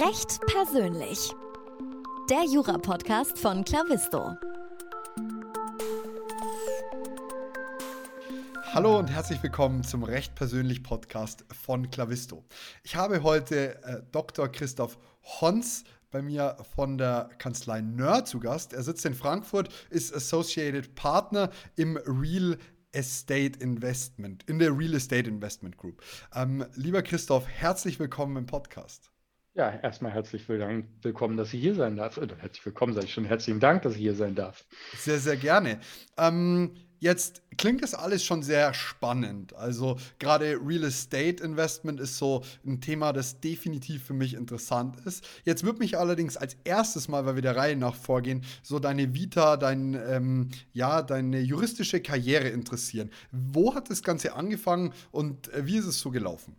Recht persönlich. Der Jura-Podcast von Clavisto. Hallo und herzlich willkommen zum Recht persönlich Podcast von Clavisto. Ich habe heute äh, Dr. Christoph Hons bei mir von der Kanzlei Nör zu Gast. Er sitzt in Frankfurt, ist Associated Partner im Real Estate Investment, in der Real Estate Investment Group. Ähm, lieber Christoph, herzlich willkommen im Podcast. Ja, erstmal herzlich willkommen, dass ich hier sein darf. Oder herzlich willkommen, sage ich schon. Herzlichen Dank, dass ich hier sein darf. Sehr, sehr gerne. Ähm, Jetzt klingt das alles schon sehr spannend. Also gerade Real Estate Investment ist so ein Thema, das definitiv für mich interessant ist. Jetzt würde mich allerdings als erstes mal, weil wir der Reihe nach vorgehen, so deine Vita, dein, ähm, ja, deine juristische Karriere interessieren. Wo hat das Ganze angefangen und äh, wie ist es so gelaufen?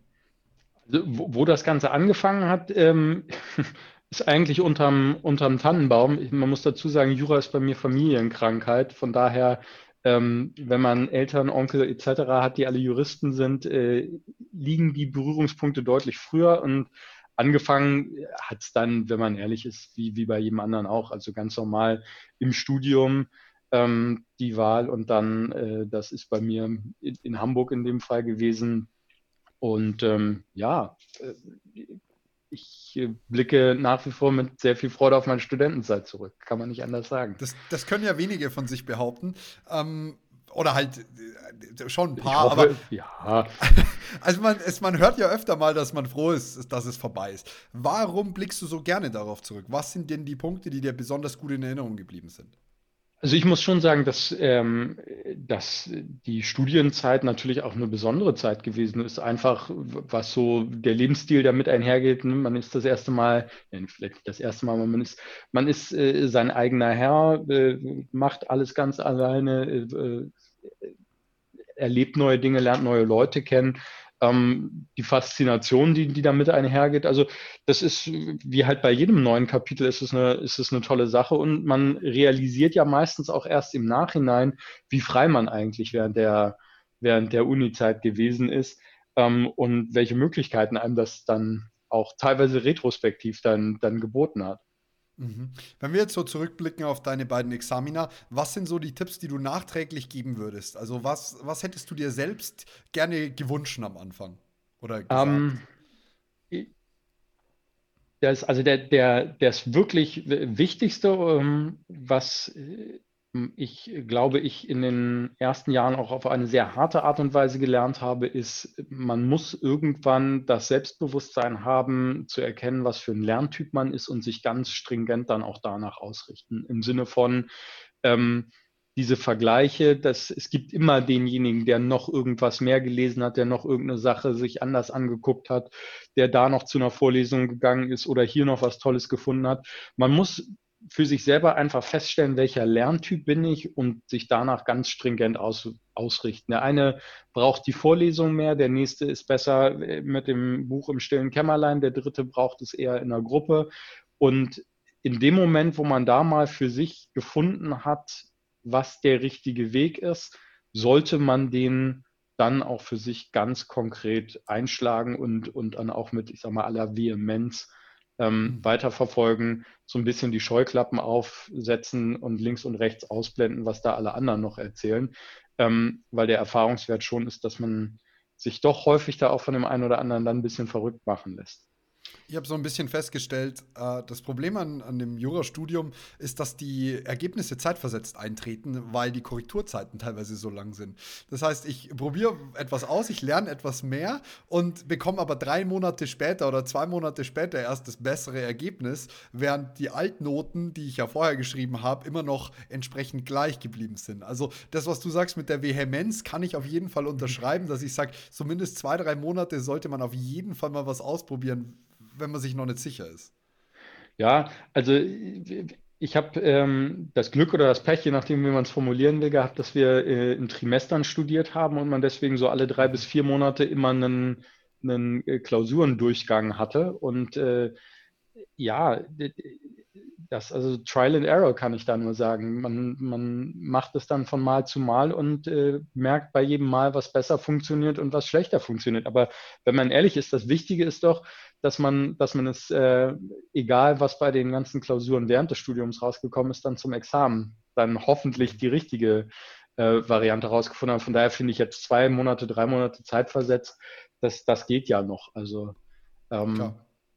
Also, wo, wo, das Ganze angefangen hat, ähm, ist eigentlich unterm, unterm Tannenbaum. Man muss dazu sagen, Jura ist bei mir Familienkrankheit. Von daher ähm, wenn man Eltern, Onkel etc. hat, die alle Juristen sind, äh, liegen die Berührungspunkte deutlich früher und angefangen hat es dann, wenn man ehrlich ist, wie, wie bei jedem anderen auch, also ganz normal im Studium ähm, die Wahl und dann, äh, das ist bei mir in, in, Hamburg in dem Fall gewesen. Und ähm, ja, äh, ich blicke nach wie vor mit sehr viel Freude auf meine Studentenzeit zurück. Kann man nicht anders sagen. Das, das können ja wenige von sich behaupten. Ähm, oder halt äh, schon ein paar, hoffe, aber ja. Also man, es, man hört ja öfter mal, dass man froh ist, dass es vorbei ist. Warum blickst du so gerne darauf zurück? Was sind denn die Punkte, die dir besonders gut in Erinnerung geblieben sind? Also ich muss schon sagen, dass, ähm, dass die Studienzeit natürlich auch eine besondere Zeit gewesen ist. Einfach, was so der Lebensstil damit einhergeht. Ne? Man ist das erste Mal, ja, vielleicht nicht das erste Mal, aber man ist, man ist äh, sein eigener Herr, äh, macht alles ganz alleine, äh, erlebt neue Dinge, lernt neue Leute kennen ähm, die Faszination, die, die damit einhergeht. Also das ist, wie halt bei jedem neuen Kapitel, ist es, eine, ist es eine tolle Sache und man realisiert ja meistens auch erst im Nachhinein, wie frei man eigentlich während der, während der Uni-Zeit gewesen ist ähm, und welche Möglichkeiten einem das dann auch teilweise retrospektiv dann, dann geboten hat. Mhm. Wenn wir jetzt so zurückblicken auf deine beiden Examina, was sind so die Tipps, die du nachträglich geben würdest? Also was, was hättest du dir selbst gerne gewünscht am Anfang? Oder? Um, ähm, das, also der, der, das wirklich Wichtigste, ähm, was ich glaube, ich in den ersten Jahren auch auf eine sehr harte Art und Weise gelernt habe, ist, man muss irgendwann das Selbstbewusstsein haben, zu erkennen, was für ein Lerntyp man ist und sich ganz stringent dann auch danach ausrichten. Im Sinne von ähm, diese Vergleiche, dass es gibt immer denjenigen, der noch irgendwas mehr gelesen hat, der noch irgendeine Sache sich anders angeguckt hat, der da noch zu einer Vorlesung gegangen ist oder hier noch was Tolles gefunden hat. Man muss für sich selber einfach feststellen, welcher Lerntyp bin ich und sich danach ganz stringent aus, ausrichten. Der eine braucht die Vorlesung mehr, der nächste ist besser äh, mit dem Buch im stillen Kämmerlein, der dritte braucht es eher in einer Gruppe. Und in dem Moment, wo man da mal für sich gefunden hat, was der richtige Weg ist, sollte man den dann auch für sich ganz konkret einschlagen und, und dann auch mit, ich sag mal, aller Vehemenz ähm, mhm. weiterverfolgen, so ein bisschen die Scheuklappen aufsetzen und links und rechts ausblenden, was da alle anderen noch erzählen, ähm, weil der Erfahrungswert schon ist, dass man sich doch häufig da auch von dem einen oder anderen dann ein bisschen verrückt machen lässt. Ich habe so ein bisschen festgestellt, äh, das Problem an, an dem Jurastudium ist, dass die Ergebnisse zeitversetzt eintreten, weil die Korrekturzeiten teilweise so lang sind. Das heißt, ich probiere etwas aus, ich lerne etwas mehr und bekomme aber drei Monate später oder zwei Monate später erst das bessere Ergebnis, während die Altnoten, die ich ja vorher geschrieben habe, immer noch entsprechend gleich geblieben sind. Also das, was du sagst mit der Vehemenz, kann ich auf jeden Fall unterschreiben, dass ich sage, zumindest zwei, drei Monate sollte man auf jeden Fall mal was ausprobieren wenn man sich noch nicht sicher ist. Ja, also ich habe ähm, das Glück oder das Pech, je nachdem, wie man es formulieren will, gehabt, dass wir äh, in Trimestern studiert haben und man deswegen so alle drei bis vier Monate immer einen, einen äh, Klausurendurchgang hatte. Und äh, ja, das, also Trial and Error kann ich da nur sagen. Man, man macht es dann von Mal zu Mal und äh, merkt bei jedem Mal, was besser funktioniert und was schlechter funktioniert. Aber wenn man ehrlich ist, das Wichtige ist doch, dass man, dass man es, äh, egal was bei den ganzen Klausuren während des Studiums rausgekommen ist, dann zum Examen dann hoffentlich die richtige äh, Variante rausgefunden hat. Von daher finde ich jetzt zwei Monate, drei Monate Zeit versetzt, das, das geht ja noch. Also ähm,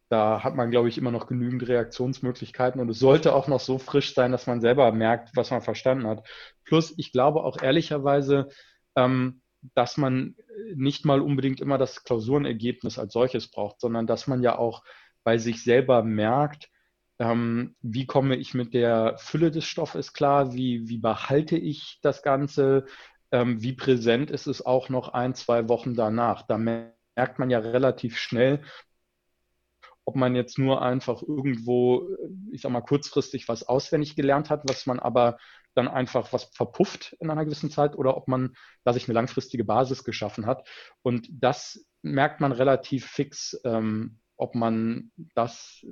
da hat man, glaube ich, immer noch genügend Reaktionsmöglichkeiten und es sollte auch noch so frisch sein, dass man selber merkt, was man verstanden hat. Plus, ich glaube auch ehrlicherweise, ähm, dass man nicht mal unbedingt immer das Klausurenergebnis als solches braucht, sondern dass man ja auch bei sich selber merkt, ähm, wie komme ich mit der Fülle des Stoffes klar, wie, wie behalte ich das Ganze, ähm, wie präsent ist es auch noch ein, zwei Wochen danach. Da merkt man ja relativ schnell, ob man jetzt nur einfach irgendwo, ich sag mal, kurzfristig was auswendig gelernt hat, was man aber dann einfach was verpufft in einer gewissen Zeit oder ob man da sich eine langfristige Basis geschaffen hat. Und das merkt man relativ fix, ähm, ob man das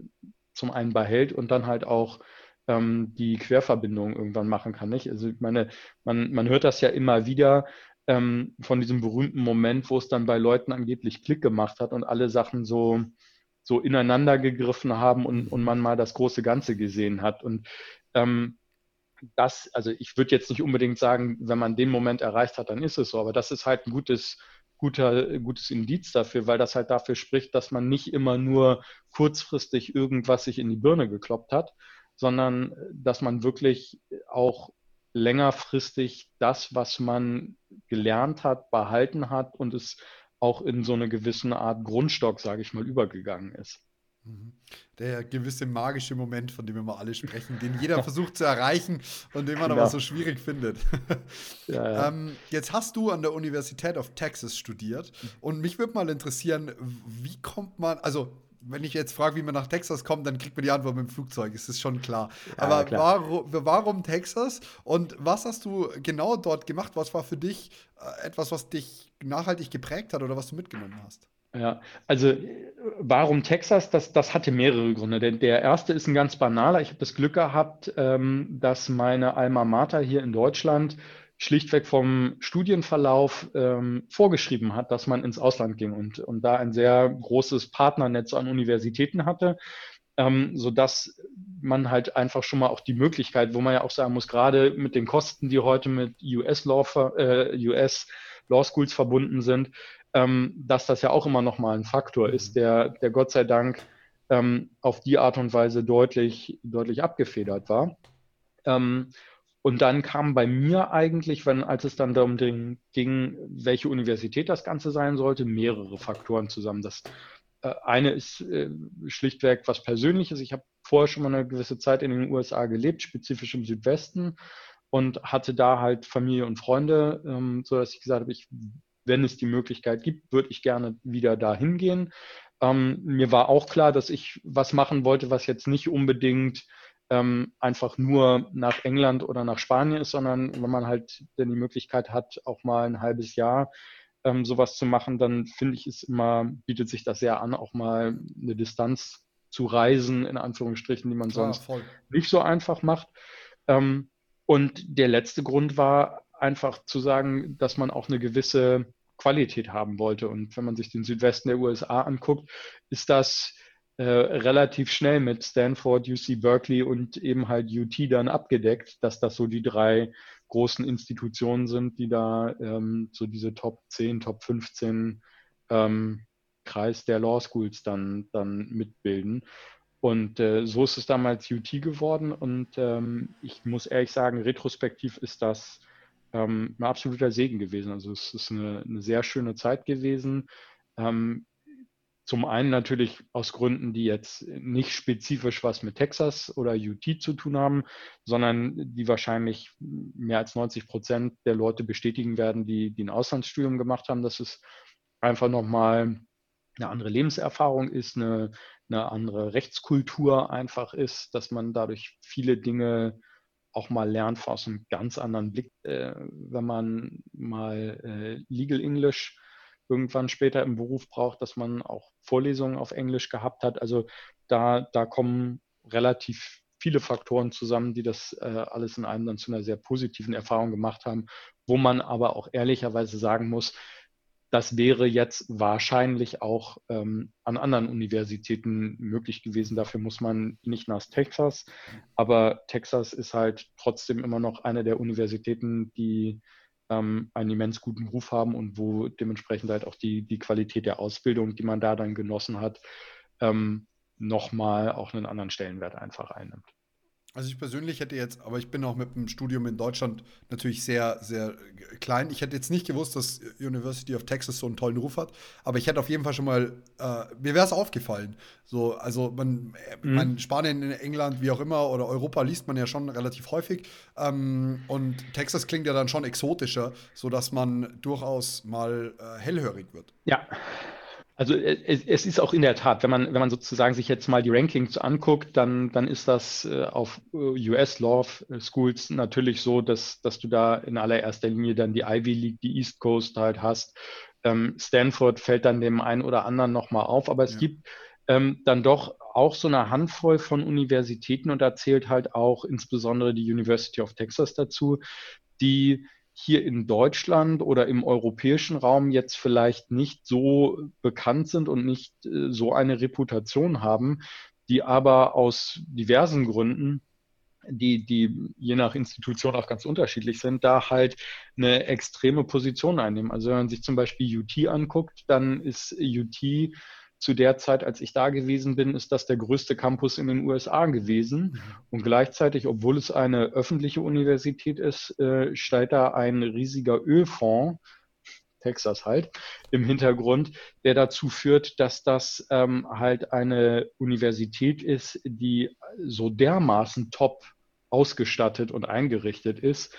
zum einen behält und dann halt auch ähm, die Querverbindung irgendwann machen kann. Nicht? Also ich meine, man, man hört das ja immer wieder ähm, von diesem berühmten Moment, wo es dann bei Leuten angeblich Klick gemacht hat und alle Sachen so so ineinander gegriffen haben und, und man mal das große Ganze gesehen hat. Und ähm, das, also ich würde jetzt nicht unbedingt sagen, wenn man den Moment erreicht hat, dann ist es so, aber das ist halt ein gutes, guter, gutes Indiz dafür, weil das halt dafür spricht, dass man nicht immer nur kurzfristig irgendwas sich in die Birne gekloppt hat, sondern dass man wirklich auch längerfristig das, was man gelernt hat, behalten hat und es auch in so eine gewisse Art Grundstock, sage ich mal, übergegangen ist. Mhm. Der gewisse magische Moment, von dem wir mal alle sprechen, den jeder versucht zu erreichen und den man ja. aber so schwierig findet. Ja, ja. Ähm, jetzt hast du an der Universität of Texas studiert und mich würde mal interessieren, wie kommt man, also wenn ich jetzt frage, wie man nach Texas kommt, dann kriegt man die Antwort mit dem Flugzeug, das ist schon klar. Ja, Aber klar. Warum, warum, Texas und was hast du genau dort gemacht? Was war für dich äh, etwas, was dich nachhaltig geprägt hat oder was du mitgenommen hast? Ja, also warum Texas? Das, das hatte mehrere Gründe. Der, der erste ist ein ganz banaler. Ich habe das Glück gehabt, ähm, dass meine Alma Mater hier in Deutschland schlichtweg vom Studienverlauf ähm, vorgeschrieben hat, dass man ins Ausland ging und, und da ein sehr großes Partnernetz an Universitäten hatte, ähm, sodass man halt einfach schon mal auch die Möglichkeit, wo man ja auch sagen muss, gerade mit den Kosten, die heute mit US Law, äh, US Law Schools verbunden sind, ähm, dass das ja auch immer noch mal ein Faktor ist, der, der Gott sei Dank ähm, auf die Art und Weise deutlich, deutlich abgefedert war. Ähm, und dann kam bei mir eigentlich, wenn, als es dann darum ging, welche Universität das Ganze sein sollte, mehrere Faktoren zusammen. Das äh, eine ist äh, schlichtweg was Persönliches. Ich habe vorher schon mal eine gewisse Zeit in den USA gelebt, spezifisch im Südwesten, und hatte da halt Familie und Freunde, ähm, so dass ich gesagt habe, ich, wenn es die Möglichkeit gibt, würde ich gerne wieder dahin gehen. Ähm, mir war auch klar, dass ich was machen wollte, was jetzt nicht unbedingt ähm, einfach nur nach England oder nach Spanien ist, sondern wenn man halt denn die Möglichkeit hat, auch mal ein halbes Jahr ähm, sowas zu machen, dann finde ich es immer, bietet sich das sehr an, auch mal eine Distanz zu reisen, in Anführungsstrichen, die man sonst ja, nicht so einfach macht. Ähm, und der letzte Grund war einfach zu sagen, dass man auch eine gewisse Qualität haben wollte. Und wenn man sich den Südwesten der USA anguckt, ist das äh, relativ schnell mit Stanford, UC Berkeley und eben halt UT dann abgedeckt, dass das so die drei großen Institutionen sind, die da ähm, so diese Top 10, Top 15 ähm, Kreis der Law Schools dann, dann mitbilden. Und äh, so ist es damals UT geworden. Und ähm, ich muss ehrlich sagen, retrospektiv ist das ähm, ein absoluter Segen gewesen. Also es ist eine, eine sehr schöne Zeit gewesen. Ähm, zum einen natürlich aus Gründen, die jetzt nicht spezifisch was mit Texas oder UT zu tun haben, sondern die wahrscheinlich mehr als 90 Prozent der Leute bestätigen werden, die, die ein Auslandsstudium gemacht haben, dass es einfach nochmal eine andere Lebenserfahrung ist, eine, eine andere Rechtskultur einfach ist, dass man dadurch viele Dinge auch mal lernt aus einem ganz anderen Blick, äh, wenn man mal äh, Legal English irgendwann später im Beruf braucht, dass man auch Vorlesungen auf Englisch gehabt hat. Also da, da kommen relativ viele Faktoren zusammen, die das äh, alles in einem dann zu einer sehr positiven Erfahrung gemacht haben, wo man aber auch ehrlicherweise sagen muss, das wäre jetzt wahrscheinlich auch ähm, an anderen Universitäten möglich gewesen. Dafür muss man nicht nach Texas. Aber Texas ist halt trotzdem immer noch eine der Universitäten, die ähm, einen immens guten Ruf haben und wo dementsprechend halt auch die, die Qualität der Ausbildung, die man da dann genossen hat, ähm, nochmal auch einen anderen Stellenwert einfach einnimmt. Also ich persönlich hätte jetzt, aber ich bin auch mit dem Studium in Deutschland natürlich sehr, sehr klein. Ich hätte jetzt nicht gewusst, dass University of Texas so einen tollen Ruf hat, aber ich hätte auf jeden Fall schon mal, äh, mir wäre es aufgefallen. So, also man, mhm. man, Spanien, England, wie auch immer, oder Europa liest man ja schon relativ häufig. Ähm, und Texas klingt ja dann schon exotischer, sodass man durchaus mal äh, hellhörig wird. Ja, also äh, es, es, ist auch in der Tat, wenn man, wenn man sozusagen sich jetzt mal die Rankings anguckt, dann, dann ist das äh, auf äh, US Law Schools natürlich so, dass, dass du da in allererster Linie dann die Ivy League, die East Coast halt hast. Ähm, Stanford fällt dann dem einen oder anderen nochmal auf, aber es ja. gibt ähm, dann doch auch so eine Handvoll von Universitäten und da zählt halt auch insbesondere die University of Texas dazu, die hier in Deutschland oder im europäischen Raum jetzt vielleicht nicht so bekannt sind und nicht äh, so eine Reputation haben, die aber aus diversen Gründen, die, die je nach Institution auch ganz unterschiedlich sind, da halt eine extreme Position einnehmen. Also wenn man sich zum Beispiel UT anguckt, dann ist UT zu der Zeit, als ich da gewesen bin, ist das der größte Campus in den USA gewesen. Mhm. Und gleichzeitig, obwohl es eine öffentliche Universität ist, äh, steht da ein riesiger Ölfonds, Texas halt, im Hintergrund, der dazu führt, dass das ähm, halt eine Universität ist, die so dermaßen top ausgestattet und eingerichtet ist,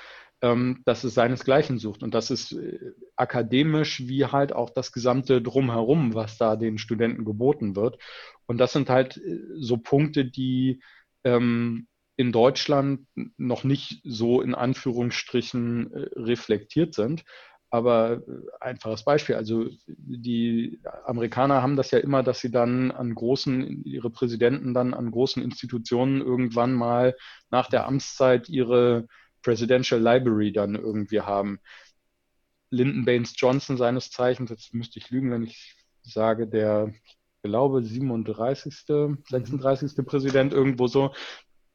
dass es seinesgleichen sucht. Und das ist äh, akademisch wie halt auch das gesamte Drumherum, was da den Studenten geboten wird. Und das sind halt äh, so Punkte, die ähm, in Deutschland noch nicht so in Anführungsstrichen äh, reflektiert sind. Aber einfaches Beispiel, also die Amerikaner haben das ja immer, dass sie dann an großen, ihre Präsidenten dann an großen Institutionen irgendwann mal nach der Amtszeit ihre Presidential Library dann irgendwie haben. Lyndon Baines Johnson seines Zeichens, jetzt müsste ich lügen, wenn ich sage, der, ich glaube, 37., 36. Mhm. Präsident irgendwo so,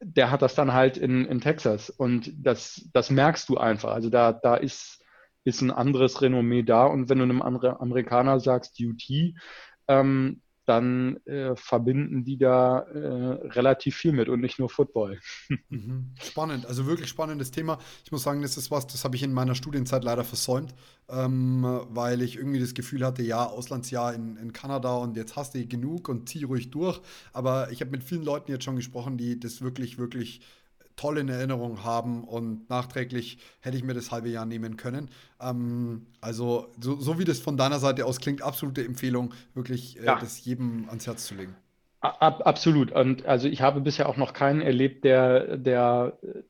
der hat das dann halt in, in Texas. Und das, das merkst du einfach. Also da, da ist, ist ein anderes Renommee da. Und wenn du einem Amerikaner sagst, UT, ähm, dann äh, verbinden die da äh, relativ viel mit und nicht nur Football. Mhm. Spannend, also wirklich spannendes Thema. Ich muss sagen, das ist was, das habe ich in meiner Studienzeit leider versäumt, ähm, weil ich irgendwie das Gefühl hatte, ja, Auslandsjahr in, in Kanada und jetzt hast du genug und zieh ruhig durch. Aber ich habe mit vielen Leuten jetzt schon gesprochen, die das wirklich, wirklich toll in Erinnerung haben und nachträglich hätte ich mir das halbe Jahr nehmen können. Ähm, also, so, so, wie das von deiner Seite aus klingt, absolute Empfehlung, wirklich äh, ja. das jedem ans Herz zu legen. Ab, absolut. Und also ich habe bisher auch noch keinen erlebt, der, der äh,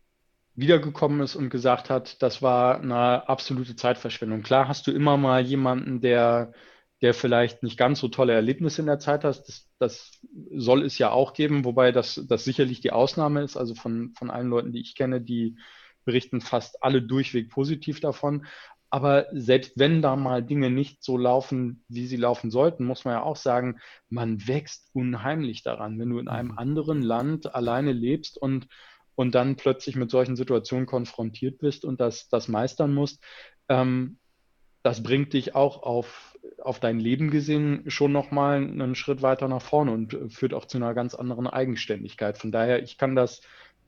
wiedergekommen ist und gesagt hat, das war eine absolute Zeitverschwendung. Klar hast du immer mal jemanden, der der vielleicht nicht ganz so tolle Erlebnisse in der Zeit hat. Das, das soll es ja auch geben, wobei das, das sicherlich die Ausnahme ist. Also von, von allen Leuten, die ich kenne, die berichten fast alle durchweg positiv davon. Aber selbst wenn da mal Dinge nicht so laufen, wie sie laufen sollten, muss man ja auch sagen, man wächst unheimlich daran, wenn du in einem mhm. anderen Land alleine lebst und, und dann plötzlich mit solchen Situationen konfrontiert bist und das, das meistern musst. Ähm, das bringt dich auch auf auf dein Leben gesehen schon nochmal einen Schritt weiter nach vorne und äh, führt auch zu einer ganz anderen Eigenständigkeit. Von daher, ich kann das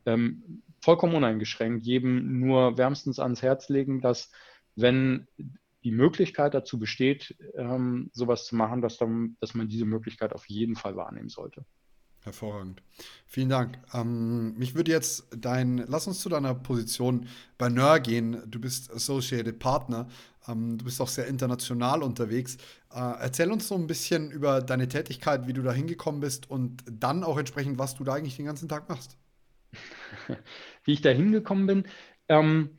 ähm, vollkommen uneingeschränkt jedem nur wärmstens ans Herz legen, dass wenn die Möglichkeit dazu besteht, ähm, sowas zu machen, dass, dann, dass man diese Möglichkeit auf jeden Fall wahrnehmen sollte. Hervorragend. Vielen Dank. Ähm, mich würde jetzt dein, lass uns zu deiner Position bei NER gehen. Du bist Associated Partner. Ähm, du bist auch sehr international unterwegs. Äh, erzähl uns so ein bisschen über deine Tätigkeit, wie du da hingekommen bist und dann auch entsprechend, was du da eigentlich den ganzen Tag machst. Wie ich da hingekommen bin. Ähm,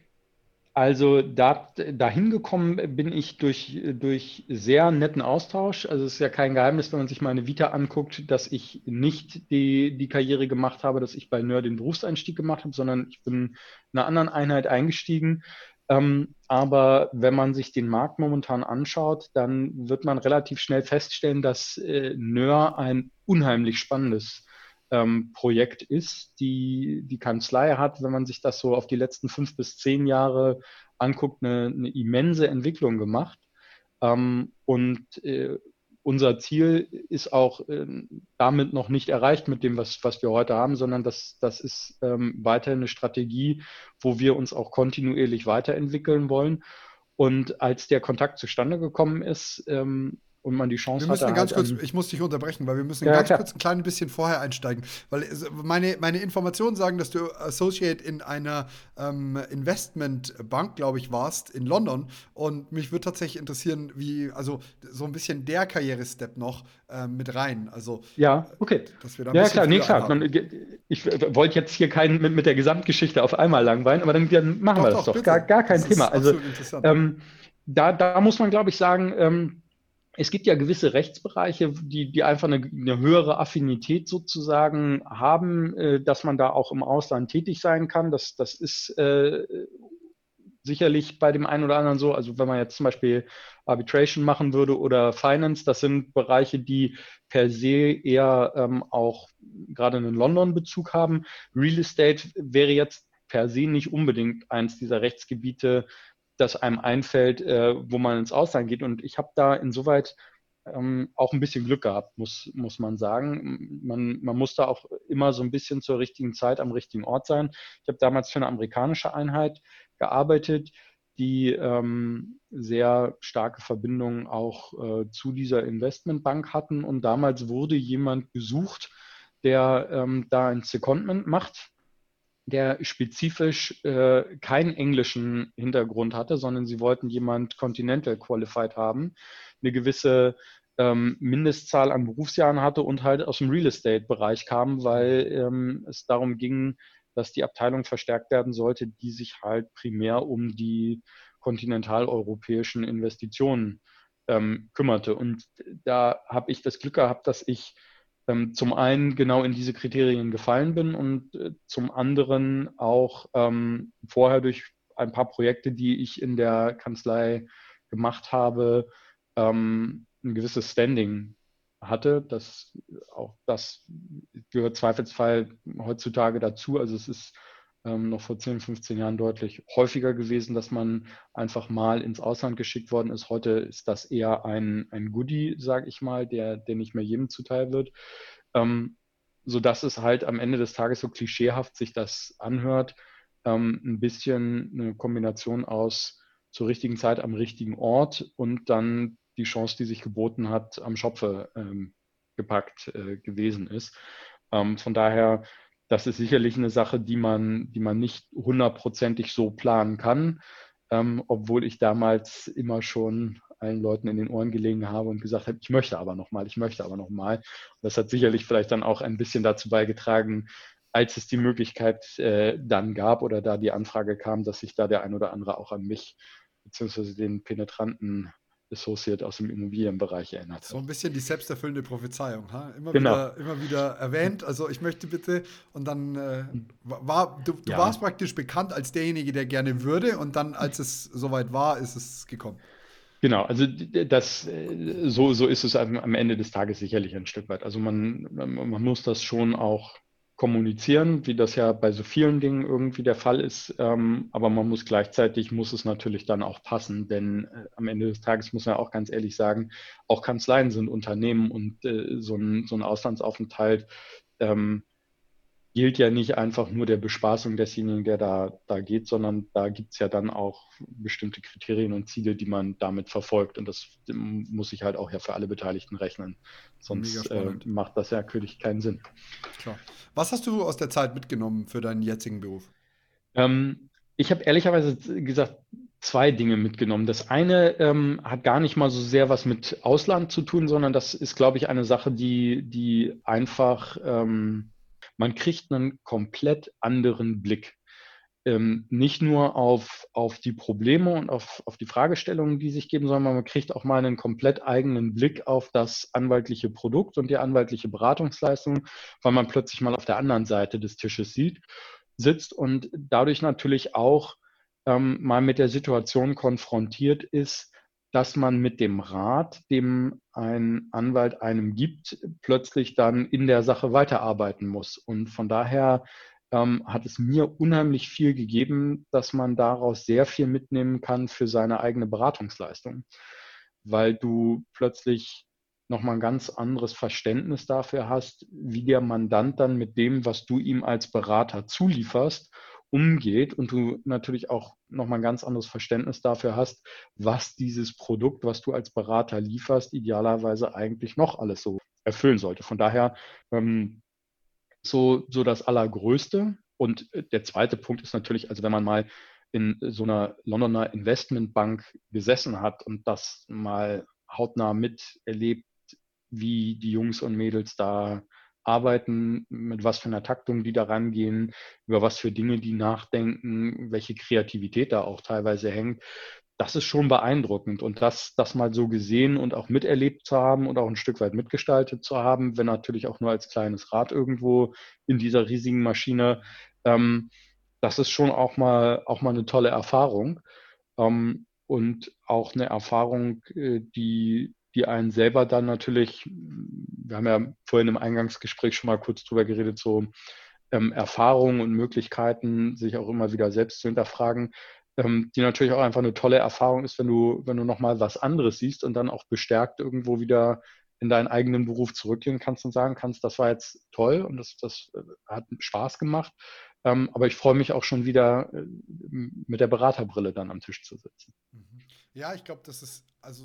Also da, dahin gekommen bin ich durch, durch sehr netten Austausch. Also es ist ja kein Geheimnis, wenn man sich meine Vita anguckt, dass ich nicht die, die Karriere gemacht habe, dass ich bei Nerd den Berufseinstieg gemacht habe, sondern ich bin in einer anderen Einheit eingestiegen. Ähm, aber wenn man sich den Markt momentan anschaut, dann wird man relativ schnell feststellen, dass äh, Nör ein unheimlich spannendes ähm, Projekt ist, die die Kanzlei hat, wenn man sich das so auf die letzten fünf bis zehn Jahre anguckt, eine, eine immense Entwicklung gemacht. Ähm, und äh, unser Ziel ist auch äh, damit noch nicht erreicht mit dem, was, was wir heute haben, sondern das, das ist ähm, weiterhin eine Strategie, wo wir uns auch kontinuierlich weiterentwickeln wollen. Und als der Kontakt zustande gekommen ist, ähm, und man die Chance wir müssen hatte. Ganz halt kurz, ich muss dich unterbrechen, weil wir müssen ja, ganz klar. kurz ein klein bisschen vorher einsteigen. Weil meine, meine Informationen sagen, dass du Associate in einer ähm, Investmentbank, glaube ich, warst in London. Und mich würde tatsächlich interessieren, wie, also so ein bisschen der Karrierestep noch äh, mit rein. Also, ja, okay. Dass wir da ja, klar, nee, klar. Man, ich wollte jetzt hier keinen mit, mit der Gesamtgeschichte auf einmal langweilen, aber dann, dann machen doch, wir das doch. doch. Gar, gar kein das Thema. also, ähm, da, da muss man, glaube ich, sagen, ähm, es gibt ja gewisse Rechtsbereiche, die, die einfach eine, eine höhere Affinität sozusagen haben, äh, dass man da auch im Ausland tätig sein kann. Das, das ist äh, sicherlich bei dem einen oder anderen so. Also wenn man jetzt zum Beispiel Arbitration machen würde oder Finance, das sind Bereiche, die per se eher ähm, auch gerade einen London-Bezug haben. Real Estate wäre jetzt per se nicht unbedingt eins dieser Rechtsgebiete, das einem einfällt, äh, wo man ins Ausland geht. Und ich habe da insoweit ähm, auch ein bisschen Glück gehabt, muss, muss man sagen. Man, man muss da auch immer so ein bisschen zur richtigen Zeit am richtigen Ort sein. Ich habe damals für eine amerikanische Einheit gearbeitet, die ähm, sehr starke Verbindungen auch äh, zu dieser Investmentbank hatten. Und damals wurde jemand gesucht, der ähm, da ein Secondment macht der spezifisch äh, keinen englischen Hintergrund hatte, sondern sie wollten jemand Continental Qualified haben, eine gewisse ähm, Mindestzahl an Berufsjahren hatte und halt aus dem Real Estate-Bereich kam, weil ähm, es darum ging, dass die Abteilung verstärkt werden sollte, die sich halt primär um die kontinentaleuropäischen Investitionen ähm, kümmerte. Und da habe ich das Glück gehabt, dass ich ähm, zum einen genau in diese Kriterien gefallen bin und äh, zum anderen auch ähm, vorher durch ein paar Projekte, die ich in der Kanzlei gemacht habe, ähm, ein gewisses Standing hatte. Das auch das gehört zweifelsfall heutzutage dazu. Also es ist ähm, noch vor 10, 15 Jahren deutlich häufiger gewesen, dass man einfach mal ins Ausland geschickt worden ist. Heute ist das eher ein, ein Goodie, sage ich mal, der, der nicht mehr jedem zuteil wird. Ähm, sodass es halt am Ende des Tages so klischeehaft sich das anhört, ähm, ein bisschen eine Kombination aus zur richtigen Zeit am richtigen Ort und dann die Chance, die sich geboten hat, am Schopfe ähm, gepackt äh, gewesen ist. Ähm, von daher das ist sicherlich eine Sache, die man, die man nicht hundertprozentig so planen kann, ähm, obwohl ich damals immer schon allen Leuten in den Ohren gelegen habe und gesagt habe, ich möchte aber nochmal, ich möchte aber nochmal. Das hat sicherlich vielleicht dann auch ein bisschen dazu beigetragen, als es die Möglichkeit äh, dann gab oder da die Anfrage kam, dass sich da der ein oder andere auch an mich beziehungsweise den penetranten Associate aus dem Immobilienbereich erinnert. So ein bisschen die selbsterfüllende Prophezeiung, ha? Immer, genau. wieder, immer wieder erwähnt. Also ich möchte bitte, und dann äh, war, du, du ja. warst praktisch bekannt als derjenige, der gerne würde, und dann, als es soweit war, ist es gekommen. Genau, also das äh, so, so ist es am Ende des Tages sicherlich ein Stück weit. Also man, man muss das schon auch kommunizieren, wie das ja bei so vielen Dingen irgendwie der Fall ist. Ähm, aber man muss gleichzeitig, muss es natürlich dann auch passen, denn äh, am Ende des Tages muss man auch ganz ehrlich sagen, auch Kanzleien sind Unternehmen und äh, so, ein, so ein Auslandsaufenthalt ähm, gilt ja nicht einfach nur der Bespaßung desjenigen, der da, da geht, sondern da gibt es ja dann auch bestimmte Kriterien und Ziele, die man damit verfolgt. Und das muss sich halt auch ja für alle Beteiligten rechnen. Sonst äh, macht das ja natürlich keinen Sinn. Klar. Was hast du aus der Zeit mitgenommen für deinen jetzigen Beruf? Ähm, ich habe ehrlicherweise gesagt zwei Dinge mitgenommen. Das eine ähm, hat gar nicht mal so sehr was mit Ausland zu tun, sondern das ist, glaube ich, eine Sache, die, die einfach ähm, man kriegt einen komplett anderen Blick. ähm, nicht nur auf, auf die Probleme und auf, auf die Fragestellungen, die sich geben, sondern man kriegt auch mal einen komplett eigenen Blick auf das anwaltliche Produkt und die anwaltliche Beratungsleistung, weil man plötzlich mal auf der anderen Seite des Tisches sieht, sitzt und dadurch natürlich auch ähm, mal mit der Situation konfrontiert ist, dass man mit dem Rat, dem ein Anwalt einem gibt, plötzlich dann in der Sache weiterarbeiten muss. Und von daher ähm, hat es mir unheimlich viel gegeben, dass man daraus sehr viel mitnehmen kann für seine eigene Beratungsleistung, weil du plötzlich nochmal ein ganz anderes Verständnis dafür hast, wie der Mandant dann mit dem, was du ihm als Berater zulieferst, umgeht und du natürlich auch nochmal ein ganz anderes Verständnis dafür hast, was dieses Produkt, was du als Berater lieferst, idealerweise eigentlich noch alles so erfüllen sollte. Von daher ähm, so, so das Allergrößte. Und äh, der zweite Punkt ist natürlich, also wenn man mal in so einer Londoner Investmentbank gesessen hat und das mal hautnah miterlebt, wie die Jungs und Mädels da arbeiten, mit was für einer Taktung die da rangehen, über was für Dinge die nachdenken, welche Kreativität da auch teilweise hängt, das ist schon beeindruckend. Und das, das mal so gesehen und auch miterlebt zu haben und auch ein Stück weit mitgestaltet zu haben, wenn natürlich auch nur als kleines Rad irgendwo in dieser riesigen Maschine, ähm, das ist schon auch mal, auch mal eine tolle Erfahrung. Ähm, und auch eine Erfahrung, äh, die, die einen selber dann natürlich, wir haben ja vorhin im Eingangsgespräch schon mal kurz drüber geredet, so ähm, Erfahrungen und Möglichkeiten, sich auch immer wieder selbst zu hinterfragen, ähm, die natürlich auch einfach eine tolle Erfahrung ist, wenn du, wenn du nochmal was anderes siehst und dann auch bestärkt irgendwo wieder in deinen eigenen Beruf zurückgehen kannst und sagen kannst, das war jetzt toll und das, das äh, hat Spaß gemacht. Ähm, aber ich freue mich auch schon wieder äh, mit der Beraterbrille dann am Tisch zu sitzen. Mhm. Ja, ich glaube, das ist, also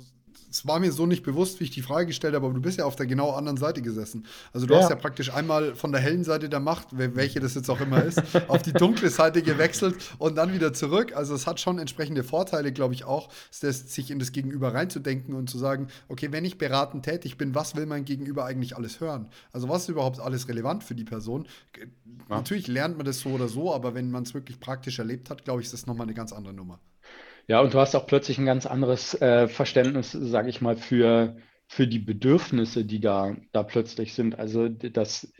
es war mir so nicht bewusst, wie ich die Frage gestellt habe, aber du bist ja auf der genau anderen Seite gesessen. Also du ja. hast ja praktisch einmal von der hellen Seite der Macht, welche das jetzt auch immer ist, auf die dunkle Seite gewechselt und dann wieder zurück. Also es hat schon entsprechende Vorteile, glaube ich auch, das, sich in das Gegenüber reinzudenken und zu sagen, okay, wenn ich beratend tätig bin, was will mein Gegenüber eigentlich alles hören? Also was ist überhaupt alles relevant für die Person? Ja. Natürlich lernt man das so oder so, aber wenn man es wirklich praktisch erlebt hat, glaube ich, ist das nochmal eine ganz andere Nummer. Ja, und du hast auch plötzlich ein ganz anderes äh, Verständnis, sage ich mal, für, für die Bedürfnisse, die da, da plötzlich sind. Also das,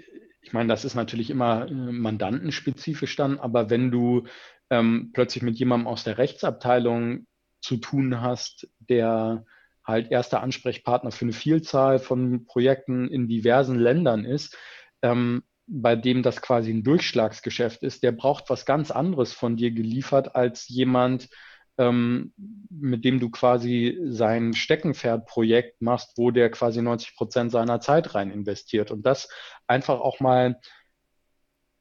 ich meine, das ist natürlich immer äh, mandantenspezifisch dann, aber wenn du ähm, plötzlich mit jemandem aus der Rechtsabteilung zu tun hast, der halt erster Ansprechpartner für eine Vielzahl von Projekten in diversen Ländern ist, ähm, bei dem das quasi ein Durchschlagsgeschäft ist, der braucht was ganz anderes von dir geliefert als jemand, ähm, mit dem du quasi sein Steckenpferd-Projekt machst, wo der quasi 90 Prozent seiner Zeit rein investiert. Und das einfach auch mal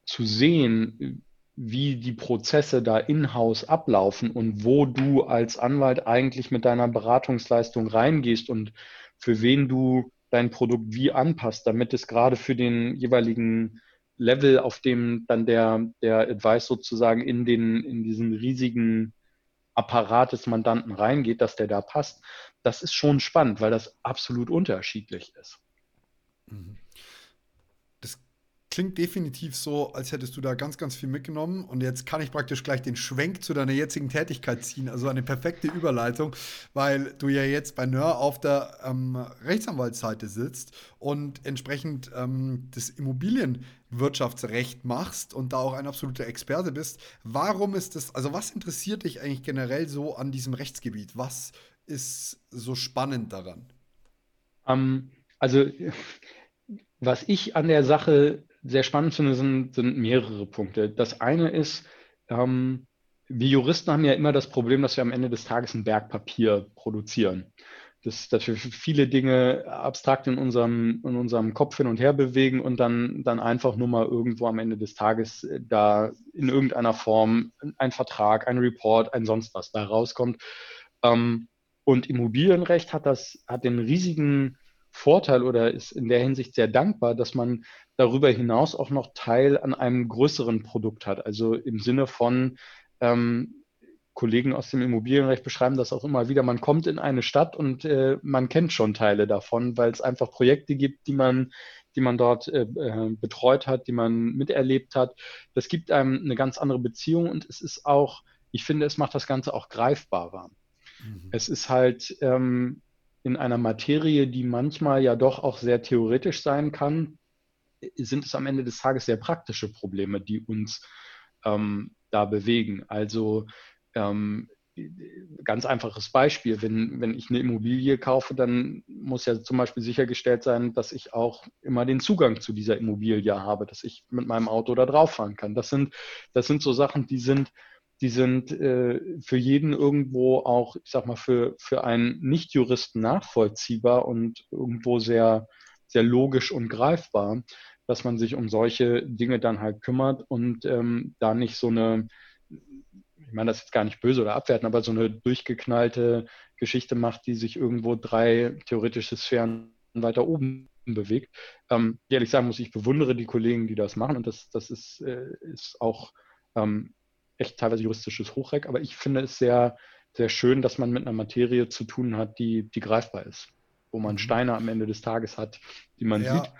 zu sehen, wie die Prozesse da in-house ablaufen und wo du als Anwalt eigentlich mit deiner Beratungsleistung reingehst und für wen du dein Produkt wie anpasst, damit es gerade für den jeweiligen Level, auf dem dann der, der Advice sozusagen in den, in diesen riesigen Apparat des Mandanten reingeht, dass der da passt, das ist schon spannend, weil das absolut unterschiedlich ist. Mhm. Klingt definitiv so, als hättest du da ganz, ganz viel mitgenommen. Und jetzt kann ich praktisch gleich den Schwenk zu deiner jetzigen Tätigkeit ziehen. Also eine perfekte Überleitung, weil du ja jetzt bei Nör auf der ähm, Rechtsanwaltsseite sitzt und entsprechend ähm, das Immobilien Wirtschaftsrecht machst und da auch ein absoluter Experte bist. Warum ist das, also was interessiert dich eigentlich generell so an diesem Rechtsgebiet? Was ist so spannend daran? Um, ähm, also, was ich an der Sache sehr spannend finde, sind, sind mehrere Punkte. Das eine ist, ähm, wir Juristen haben ja immer das Problem, dass wir am Ende des Tages ein Berg Papier produzieren dass, dass wir viele Dinge abstrakt in unserem, in unserem Kopf hin und her bewegen und dann, dann einfach nur mal irgendwo am Ende des Tages äh, da in irgendeiner Form ein Vertrag, ein Report, ein sonst was da rauskommt. Ähm, und Immobilienrecht hat das, hat den riesigen Vorteil oder ist in der Hinsicht sehr dankbar, dass man darüber hinaus auch noch Teil an einem größeren Produkt hat. Also im Sinne von, ähm, Kollegen aus dem Immobilienrecht beschreiben das auch immer wieder. Man kommt in eine Stadt und äh, man kennt schon Teile davon, weil es einfach Projekte gibt, die man, die man dort äh, äh, betreut hat, die man miterlebt hat. Das gibt einem eine ganz andere Beziehung und es ist auch, ich finde, es macht das Ganze auch greifbarer. Mhm. Es ist halt ähm, in einer Materie, die manchmal ja doch auch sehr theoretisch sein kann, sind es am Ende des Tages sehr praktische Probleme, die uns ähm, da bewegen. Also ähm, ganz einfaches Beispiel, wenn, wenn ich eine Immobilie kaufe, dann muss ja zum Beispiel sichergestellt sein, dass ich auch immer den Zugang zu dieser Immobilie habe, dass ich mit meinem Auto da drauf fahren kann. Das sind, das sind so Sachen, die sind, die sind äh, für jeden irgendwo auch, ich sag mal, für, für einen Nichtjuristen nachvollziehbar und irgendwo sehr, sehr logisch und greifbar, dass man sich um solche Dinge dann halt kümmert und ähm, da nicht so eine ich meine das jetzt gar nicht böse oder abwerten, aber so eine durchgeknallte Geschichte macht, die sich irgendwo drei theoretische Sphären weiter oben bewegt. Ähm, ehrlich sagen muss, ich bewundere die Kollegen, die das machen und das, das ist, äh, ist auch ähm, echt teilweise juristisches Hochreck, aber ich finde es sehr, sehr schön, dass man mit einer Materie zu tun hat, die, die greifbar ist, wo man mhm. Steine am Ende des Tages hat, die man ja. sieht.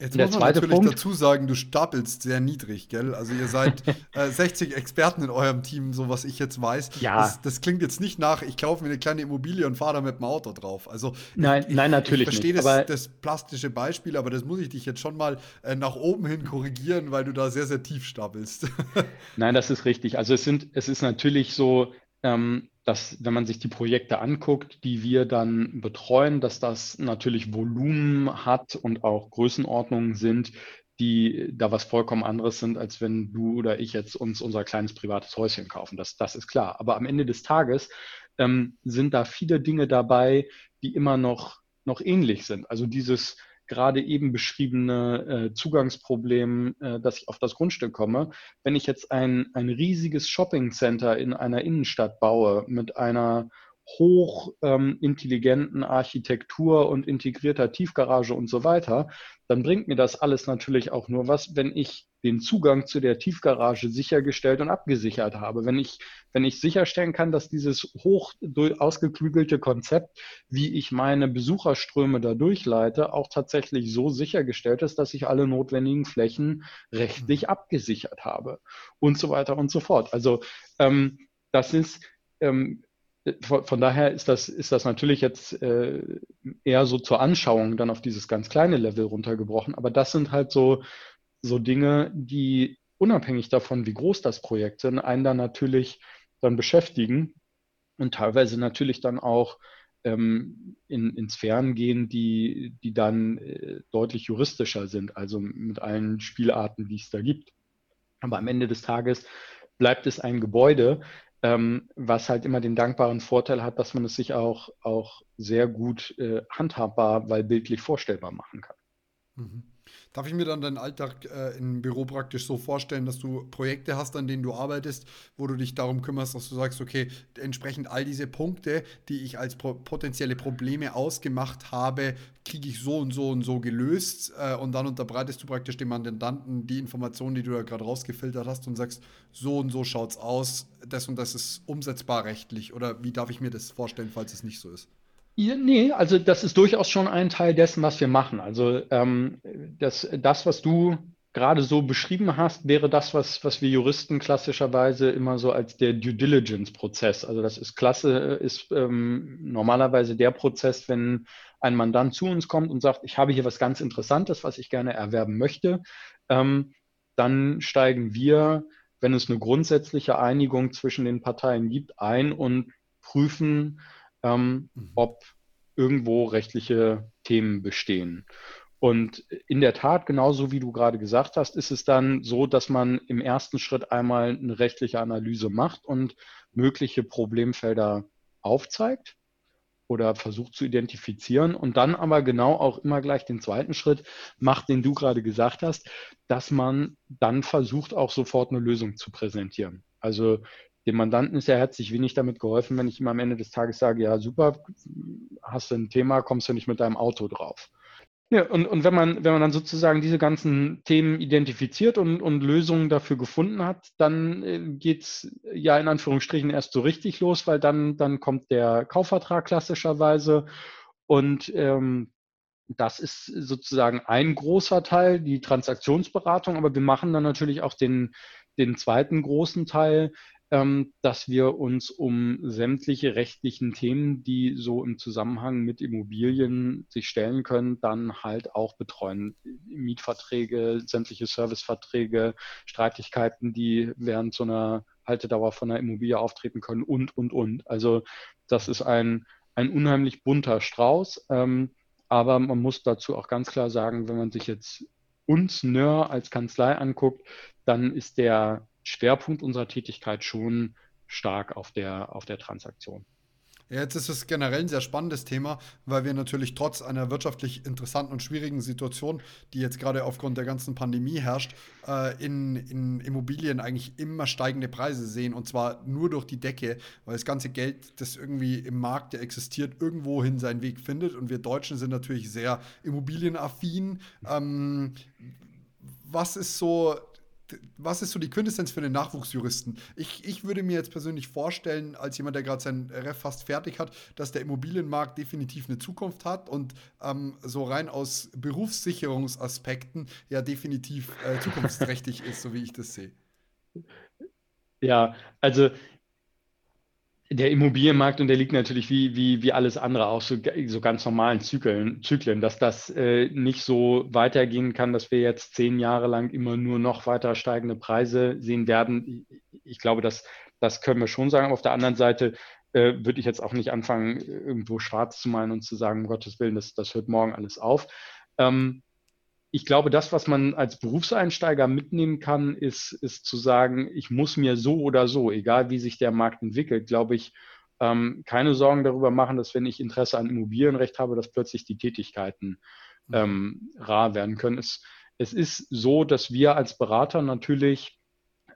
Jetzt der muss man natürlich Punkt, dazu sagen, du stapelst sehr niedrig, gell? Also ihr seid äh, 60 Experten in eurem Team, so was ich jetzt weiß. Ja. Das, das klingt jetzt nicht nach, ich kaufe mir eine kleine Immobilie und fahre da mit dem Auto drauf. Also nein, ich, nein, natürlich ich verstehe nicht. Das, das plastische Beispiel, aber das muss ich dich jetzt schon mal äh, nach oben hin korrigieren, weil du da sehr, sehr tief stapelst. nein, das ist richtig. Also es sind, es ist natürlich so, ähm, dass wenn man sich die Projekte anguckt, die wir dann betreuen, dass das natürlich Volumen hat und auch Größenordnungen sind, die da was vollkommen anderes sind, als wenn du oder ich jetzt uns unser kleines privates Häuschen kaufen. Das, das ist klar. Aber am Ende des Tages ähm, sind da viele Dinge dabei, die immer noch, noch ähnlich sind. Also dieses gerade eben beschriebene äh, Zugangsproblem, äh, dass ich auf das Grundstück komme. Wenn ich jetzt ein, ein riesiges Shopping-Center in einer Innenstadt baue mit einer hochintelligenten ähm, Architektur und integrierter Tiefgarage und so weiter, dann bringt mir das alles natürlich auch nur was, wenn ich den Zugang zu der Tiefgarage sichergestellt und abgesichert habe. Wenn ich, wenn ich sicherstellen kann, dass dieses hoch ausgeklügelte Konzept, wie ich meine Besucherströme da durchleite, auch tatsächlich so sichergestellt ist, dass ich alle notwendigen Flächen rechtlich mhm. abgesichert habe und so weiter und so fort. Also ähm, das ist ähm, von, von, daher ist das, ist das natürlich jetzt äh, eher so zur Anschauung dann auf dieses ganz kleine Level runtergebrochen. Aber das sind halt so, so Dinge, die unabhängig davon, wie groß das Projekt sind, einen dann natürlich dann beschäftigen und teilweise natürlich dann auch ähm, in, in Sphären gehen, die, die dann äh, deutlich juristischer sind, also mit allen Spielarten, die es da gibt. Aber am Ende des Tages bleibt es ein Gebäude, ähm, was halt immer den dankbaren Vorteil hat, dass man es sich auch, auch sehr gut äh, handhabbar, weil bildlich vorstellbar machen kann. Mhm. Darf ich mir dann deinen Alltag äh, im Büro praktisch so vorstellen, dass du Projekte hast, an denen du arbeitest, wo du dich darum kümmerst, dass du sagst, okay, entsprechend all diese Punkte, die ich als potenzielle Probleme ausgemacht habe, kriege ich so und so und so gelöst äh, und dann unterbreitest du praktisch dem Mandanten die Informationen, die du da gerade rausgefiltert hast und sagst, so und so schaut es aus, das und das ist umsetzbar rechtlich oder wie darf ich mir das vorstellen, falls es nicht so ist? Ja, nee, also das ist durchaus schon ein Teil dessen, was wir machen. Also ähm, das, das, was du gerade so beschrieben hast, wäre das, was, was wir Juristen klassischerweise immer so als der Due Diligence-Prozess. Also das ist klasse, ist ähm, normalerweise der Prozess, wenn ein Mandant zu uns kommt und sagt, ich habe hier was ganz Interessantes, was ich gerne erwerben möchte, ähm, dann steigen wir, wenn es eine grundsätzliche Einigung zwischen den Parteien gibt, ein und prüfen, ähm, mhm. ob irgendwo rechtliche Themen bestehen. Und in der Tat, genauso wie du gerade gesagt hast, ist es dann so, dass man im ersten Schritt einmal eine rechtliche Analyse macht und mögliche Problemfelder aufzeigt oder versucht zu identifizieren und dann aber genau auch immer gleich den zweiten Schritt macht, den du gerade gesagt hast, dass man dann versucht, auch sofort eine Lösung zu präsentieren. Also dem Mandanten ja herzlich wenig damit geholfen, wenn ich ihm am Ende des Tages sage, ja super, hast du ein Thema, kommst du nicht mit deinem Auto drauf. Ja, und, und wenn man, wenn man dann sozusagen diese ganzen Themen identifiziert und, und Lösungen dafür gefunden hat, dann äh, geht es ja in Anführungsstrichen erst so richtig los, weil dann, dann kommt der Kaufvertrag klassischerweise und ähm, das ist sozusagen ein großer Teil, die Transaktionsberatung, aber wir machen dann natürlich auch den, den zweiten großen Teil, ähm, dass wir uns um sämtliche rechtlichen Themen, die so im Zusammenhang mit Immobilien sich stellen können, dann halt auch betreuen. Mietverträge, sämtliche Serviceverträge, Streitigkeiten, die während so einer Haltedauer von einer Immobilie auftreten können und, und, und. Also das ist ein, ein unheimlich bunter Strauß. Ähm, aber man muss dazu auch ganz klar sagen, wenn man sich jetzt uns NÖR als Kanzlei anguckt, dann ist der Schwerpunkt unserer Tätigkeit schon stark auf der, auf der Transaktion. Jetzt ist es generell ein sehr spannendes Thema, weil wir natürlich trotz einer wirtschaftlich interessanten und schwierigen Situation, die jetzt gerade aufgrund der ganzen Pandemie herrscht, äh, in, in Immobilien eigentlich immer steigende Preise sehen und zwar nur durch die Decke, weil das ganze Geld, das irgendwie im Markt ja existiert, irgendwohin seinen Weg findet und wir Deutschen sind natürlich sehr immobilienaffin. Ähm, was ist so was ist so die Quintessenz für den Nachwuchsjuristen? Ich, ich würde mir jetzt persönlich vorstellen, als jemand, der gerade sein Ref fast fertig hat, dass der Immobilienmarkt definitiv eine Zukunft hat und ähm, so rein aus Berufssicherungsaspekten ja definitiv äh, zukunftsträchtig ist, so wie ich das sehe. Ja, also der Immobilienmarkt und der liegt natürlich wie, wie, wie alles andere auch so, so ganz normalen Zyklen, Zyklen, dass das äh, nicht so weitergehen kann, dass wir jetzt zehn Jahre lang immer nur noch weiter steigende Preise sehen werden. Ich glaube, das, das können wir schon sagen. Auf der anderen Seite äh, würde ich jetzt auch nicht anfangen, irgendwo schwarz zu malen und zu sagen, um Gottes Willen, das, das hört morgen alles auf. Ähm, ich glaube, das, was man als Berufseinsteiger mitnehmen kann, ist, ist zu sagen, ich muss mir so oder so, egal wie sich der Markt entwickelt, glaube ich, ähm, keine Sorgen darüber machen, dass wenn ich Interesse an Immobilienrecht habe, dass plötzlich die Tätigkeiten mhm. ähm, rar werden können. Es, es ist so, dass wir als Berater natürlich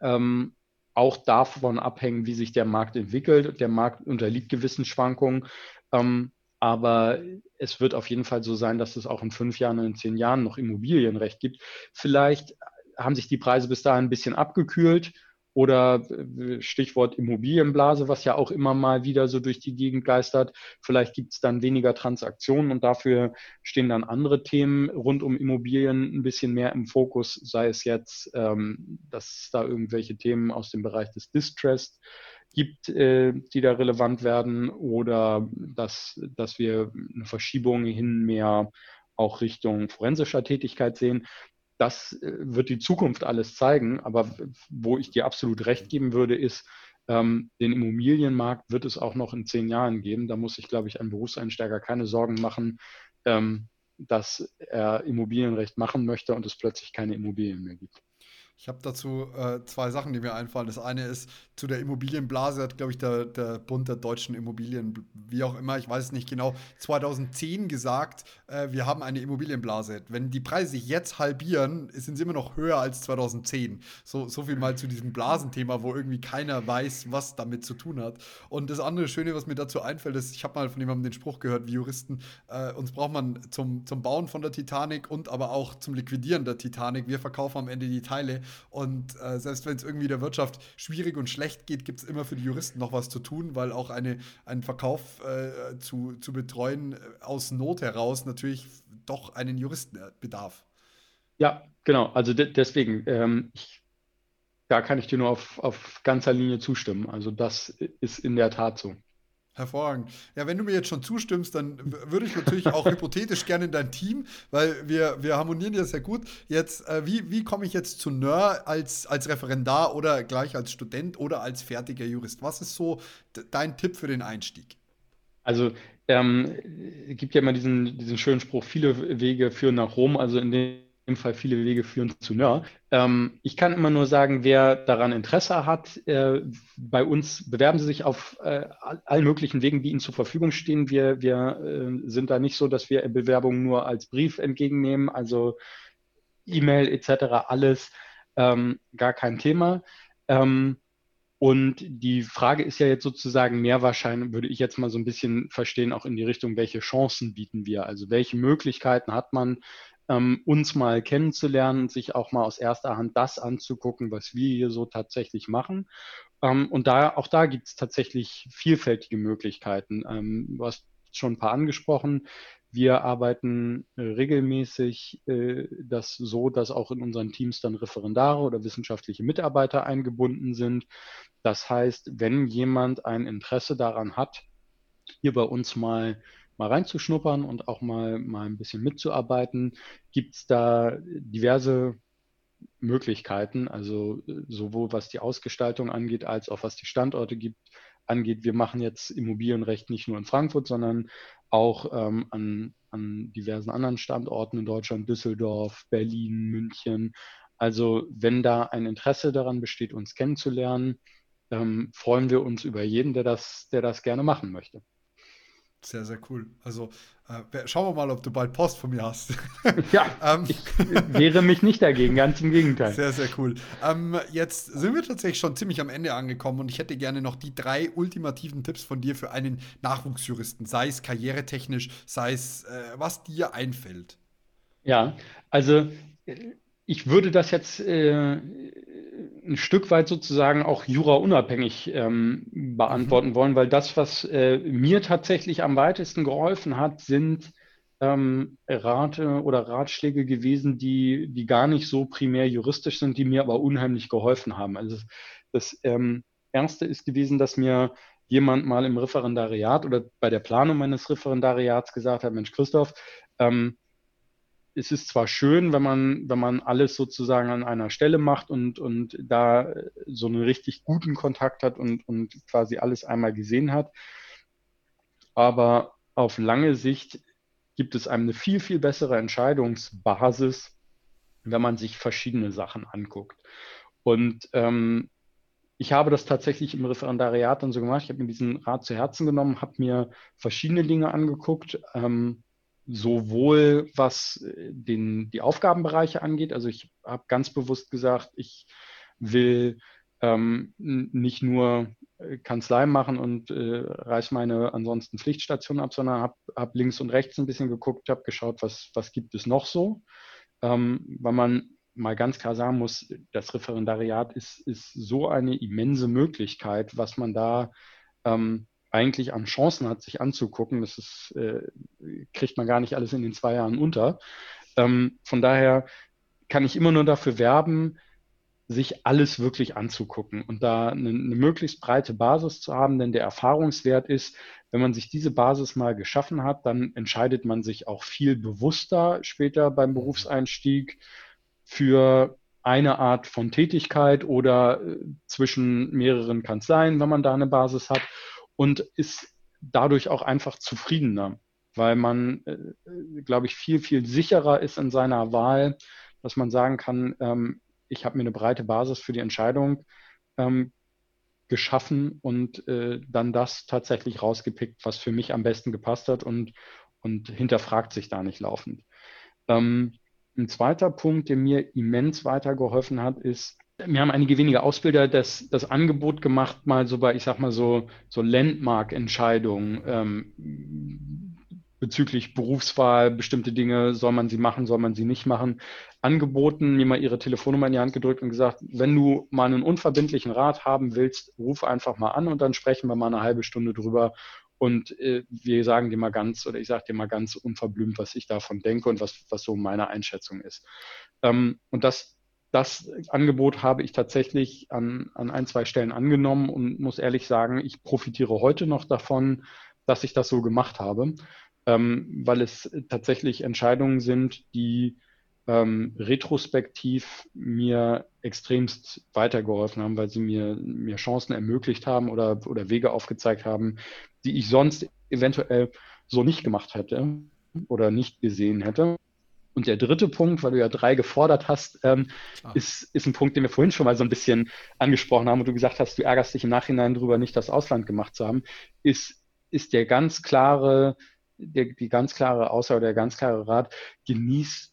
ähm, auch davon abhängen, wie sich der Markt entwickelt. Der Markt unterliegt gewissen Schwankungen. Ähm, aber es wird auf jeden Fall so sein, dass es auch in fünf Jahren und in zehn Jahren noch Immobilienrecht gibt. Vielleicht haben sich die Preise bis dahin ein bisschen abgekühlt oder äh, Stichwort Immobilienblase, was ja auch immer mal wieder so durch die Gegend geistert. Vielleicht gibt es dann weniger Transaktionen und dafür stehen dann andere Themen rund um Immobilien ein bisschen mehr im Fokus, sei es jetzt, ähm, dass da irgendwelche Themen aus dem Bereich des Distressed gibt, äh, die da relevant werden oder dass, dass wir eine Verschiebung hin mehr auch Richtung forensischer Tätigkeit sehen. Das äh, wird die Zukunft alles zeigen. Aber wo ich dir absolut recht geben würde, ist, ähm, den Immobilienmarkt wird es auch noch in zehn Jahren geben. Da muss sich, glaube ich, ein Berufseinsteiger keine Sorgen machen, ähm, dass er Immobilienrecht machen möchte und es plötzlich keine Immobilien mehr gibt. Ich habe dazu äh, zwei Sachen, die mir einfallen. Das eine ist, zu der Immobilienblase hat, glaube ich, der, der Bund der deutschen Immobilien, wie auch immer, ich weiß es nicht genau, 2010 gesagt, äh, wir haben eine Immobilienblase. Wenn die Preise sich jetzt halbieren, sind sie immer noch höher als 2010. So, so viel mal zu diesem Blasenthema, wo irgendwie keiner weiß, was damit zu tun hat. Und das andere Schöne, was mir dazu einfällt, ist, ich habe mal von jemandem den Spruch gehört, wie Juristen, äh, uns braucht man zum, zum Bauen von der Titanic und aber auch zum Liquidieren der Titanic. Wir verkaufen am Ende die Teile und äh, selbst wenn es irgendwie der Wirtschaft schwierig und schlecht geht, gibt es immer für die Juristen noch was zu tun, weil auch eine, einen Verkauf äh, zu, zu betreuen äh, aus Not heraus natürlich doch einen Juristen bedarf. Ja, genau. Also de deswegen, ähm, ich, da kann ich dir nur auf, auf ganzer Linie zustimmen. Also das ist in der Tat so. Hervorragend. Ja, wenn du mir jetzt schon zustimmst, dann würde ich natürlich auch hypothetisch gerne in dein Team, weil wir, wir harmonieren ja sehr gut. Jetzt, äh, wie, wie komme ich jetzt zu NÖR als, als Referendar oder gleich als Student oder als fertiger Jurist? Was ist so dein Tipp für den Einstieg? Also ähm, es gibt ja immer diesen, diesen schönen Spruch, viele Wege führen nach Rom. Also in dem dem Fall viele Wege führen zu NÖR. Ähm, ich kann immer nur sagen, wer daran Interesse hat, äh, bei uns bewerben Sie sich auf äh, allen möglichen Wegen, die Ihnen zur Verfügung stehen. Wir, wir äh, sind da nicht so, dass wir Bewerbungen nur als Brief entgegennehmen, also E-Mail etc., alles, ähm, gar kein Thema. Ähm, Und die Frage ist ja jetzt sozusagen mehr wahrscheinlich, würde ich jetzt mal so ein bisschen verstehen, auch in die Richtung, welche Chancen bieten wir? Also welche Möglichkeiten hat man, ähm, uns mal kennenzulernen, sich auch mal aus erster Hand das anzugucken, was wir hier so tatsächlich machen. Ähm, und da, auch da gibt es tatsächlich vielfältige Möglichkeiten. Ähm, du hast schon ein paar angesprochen. Wir arbeiten äh, regelmäßig äh, das so, dass auch in unseren Teams dann Referendare oder wissenschaftliche Mitarbeiter eingebunden sind. Das heißt, wenn jemand ein Interesse daran hat, hier bei uns mal mal reinzuschnuppern und auch mal, mal ein bisschen mitzuarbeiten, gibt es da diverse Möglichkeiten, also äh, sowohl was die Ausgestaltung angeht, als auch was die Standorte gibt, angeht. Wir machen jetzt Immobilienrecht nicht nur in Frankfurt, sondern auch ähm, an, an diversen anderen Standorten in Deutschland, Düsseldorf, Berlin, München. Also wenn da ein Interesse daran besteht, uns kennenzulernen, ähm, freuen wir uns über jeden, der das, der das gerne machen möchte. Sehr, sehr cool. Also äh, schauen wir mal, ob du bald Post von mir hast. Ja, ähm. ich wehre mich nicht dagegen, ganz im Gegenteil. Sehr, sehr cool. Ähm, jetzt sind wir tatsächlich schon ziemlich am Ende angekommen und ich hätte gerne noch die drei ultimativen Tipps von dir für einen Nachwuchsjuristen, sei es karrieretechnisch, sei es, äh, was dir einfällt. Ja, also ich würde das jetzt äh, ein Stück weit sozusagen auch jura-unabhängig ähm, beantworten mhm. wollen, weil das, was äh, mir tatsächlich am weitesten geholfen hat, sind ähm, Rate oder Ratschläge gewesen, die, die gar nicht so primär juristisch sind, die mir aber unheimlich geholfen haben. Also das ähm, Erste ist gewesen, dass mir jemand mal im Referendariat oder bei der Planung meines Referendariats gesagt hat, Mensch, Christoph, ähm, es ist zwar schön, wenn man, wenn man alles sozusagen an einer Stelle macht und, und da so einen richtig guten Kontakt hat und, und quasi alles einmal gesehen hat, aber auf lange Sicht gibt es einem eine viel, viel bessere Entscheidungsbasis, wenn man sich verschiedene Sachen anguckt. Und ähm, ich habe das tatsächlich im Referendariat dann so gemacht. Ich habe mir diesen Rat zu Herzen genommen, habe mir verschiedene Dinge angeguckt. Ähm, sowohl was äh, den, die Aufgabenbereiche angeht. Also ich habe ganz bewusst gesagt, ich will ähm, nicht nur äh, Kanzlei machen und äh, reiß meine ansonsten Pflichtstation ab, sondern habe hab links und rechts ein bisschen geguckt, habe geschaut, was, was gibt es noch so. Ähm, weil man mal ganz klar sagen muss, das Referendariat ist, ist so eine immense Möglichkeit, was man da ähm, eigentlich an Chancen hat, sich anzugucken. Das ist, äh, kriegt man gar nicht alles in den zwei Jahren unter. Ähm, von daher kann ich immer nur dafür werben, sich alles wirklich anzugucken und da eine, eine, möglichst breite Basis zu haben, denn der Erfahrungswert ist, wenn man sich diese Basis mal geschaffen hat, dann entscheidet man sich auch viel bewusster später beim Berufseinstieg für eine Art von Tätigkeit oder äh, zwischen mehreren Kanzleien, wenn man da eine Basis hat und ist dadurch auch einfach zufriedener, weil man, äh, glaube ich, viel, viel sicherer ist in seiner Wahl, dass man sagen kann, ähm, ich habe mir eine breite Basis für die Entscheidung ähm, geschaffen und äh, dann das tatsächlich rausgepickt, was für mich am besten gepasst hat und, und hinterfragt sich da nicht laufend. Ähm, ein zweiter Punkt, der mir immens weitergeholfen hat, ist, mir haben einige wenige Ausbilder das, das Angebot gemacht, mal so bei, ich sag mal so, so Landmark-Entscheidungen ähm, bezüglich Berufswahl, bestimmte Dinge, soll man sie machen, soll man sie nicht machen, angeboten, mir mal ihre Telefonnummer in die Hand gedrückt und gesagt, wenn du mal einen unverbindlichen Rat haben willst, ruf einfach mal an und dann sprechen wir mal eine halbe Stunde drüber und äh, wir sagen dir mal ganz, oder ich sage dir mal ganz unverblümt, was ich davon denke und was, was so meine Einschätzung ist. Ähm, und das das Angebot habe ich tatsächlich an, an ein, zwei Stellen angenommen und muss ehrlich sagen, ich profitiere heute noch davon, dass ich das so gemacht habe, ähm, weil es tatsächlich Entscheidungen sind, die ähm, retrospektiv mir extremst weitergeholfen haben, weil sie mir, mir Chancen ermöglicht haben oder, oder Wege aufgezeigt haben, die ich sonst eventuell so nicht gemacht hätte oder nicht gesehen hätte. Und der dritte Punkt, weil du ja drei gefordert hast, ähm, ist, ist ein Punkt, den wir vorhin schon mal so ein bisschen angesprochen haben und du gesagt hast, du ärgerst dich im Nachhinein darüber, nicht das Ausland gemacht zu haben, ist, ist der ganz klare, der, die ganz klare Aussage, der ganz klare Rat, genießt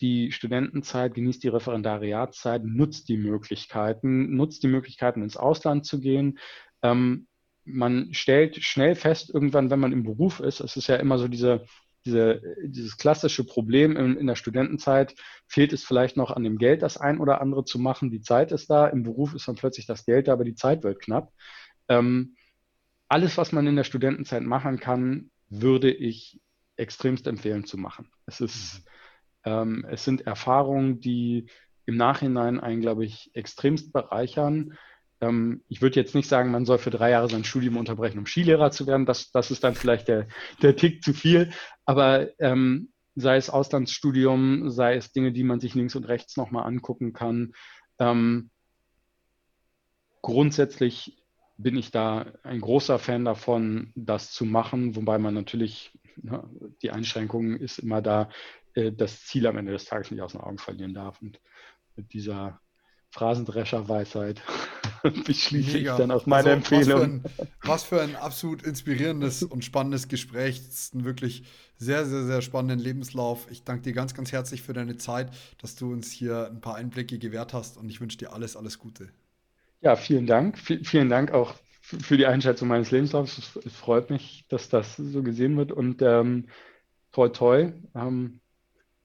die Studentenzeit, genießt die Referendariatszeit, nutzt die Möglichkeiten, nutzt die Möglichkeiten, ins Ausland zu gehen. Ähm, man stellt schnell fest, irgendwann, wenn man im Beruf ist, es ist ja immer so diese, diese, dieses klassische Problem in, in, der Studentenzeit, fehlt es vielleicht noch an dem Geld, das ein oder andere zu machen. Die Zeit ist da, im Beruf ist dann plötzlich das Geld da, aber die Zeit wird knapp. Ähm, alles, was man in der Studentenzeit machen kann, würde ich extremst empfehlen zu machen. Es, ist, ähm, es sind Erfahrungen, die im Nachhinein einen, glaube ich, extremst bereichern. Ähm, ich würde jetzt nicht sagen, man soll für drei Jahre sein Studium unterbrechen, um Skilehrer zu werden. Das, das ist dann vielleicht der, der Tick zu viel. Aber ähm, sei es Auslandsstudium, sei es Dinge, die man sich links und rechts nochmal angucken kann. Ähm, grundsätzlich bin ich da ein großer Fan davon, das zu machen, wobei man natürlich, ne, die Einschränkung ist immer da, äh, das Ziel am Ende des Tages nicht aus den Augen verlieren darf. Und mit dieser Phrasendrescher-Weisheit beschließe ich dann aus meiner also, Empfehlung. Was für, ein, was für, ein, absolut inspirierendes und spannendes Gespräch. Das ist ein wirklich sehr, sehr, sehr spannenden Lebenslauf. Ich danke dir ganz, ganz herzlich für deine Zeit, dass du uns hier ein paar Einblicke gewährt hast und ich wünsche dir alles, alles Gute. Ja, vielen Dank. V vielen Dank auch für die Einschätzung meines Lebenslaufs. Es, es, freut mich, dass das so gesehen wird und ähm, toi toi. Ähm,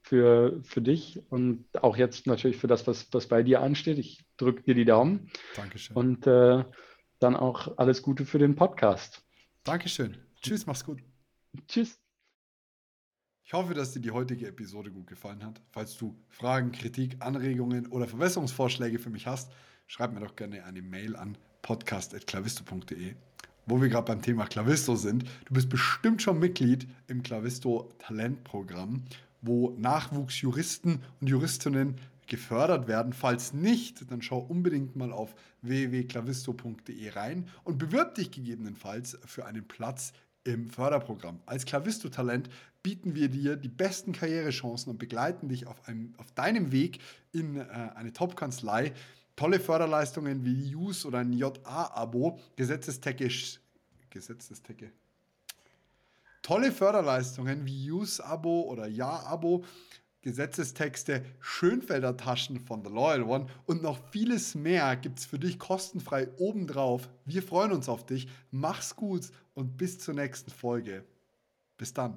für, für dich und auch jetzt natürlich für das, was, was bei dir ansteht. Ich drücke dir die Daumen. Dankeschön. Und äh, dann auch alles Gute für den Podcast. Dankeschön. Tschüss, mach's gut. Tschüss. Ich hoffe, dass dir die heutige Episode gut gefallen hat. Falls du Fragen, Kritik, Anregungen oder Verbesserungsvorschläge für mich hast, schreib mir doch gerne eine Mail an podcast.klavisto.de. Wo wir gerade beim Thema Klavisto sind, du bist bestimmt schon Mitglied im Klavisto Talentprogramm wo Nachwuchsjuristen und Juristinnen gefördert werden. Falls nicht, dann schau unbedingt mal auf www.clavisto.de rein und bewirb dich gegebenenfalls für einen Platz im Förderprogramm. Als Clavisto-Talent bieten wir dir die besten Karrierechancen und begleiten dich auf, einem, auf deinem Weg in äh, eine Top-Kanzlei. Tolle Förderleistungen wie JUS oder ein JA-Abo, Gesetzestecke, Gesetzestecke, Tolle Förderleistungen wie Use-Abo oder Ja-Abo, Gesetzestexte, Schönfelder Taschen von The Loyal One und noch vieles mehr gibt es für dich kostenfrei obendrauf. Wir freuen uns auf dich. Mach's gut und bis zur nächsten Folge. Bis dann.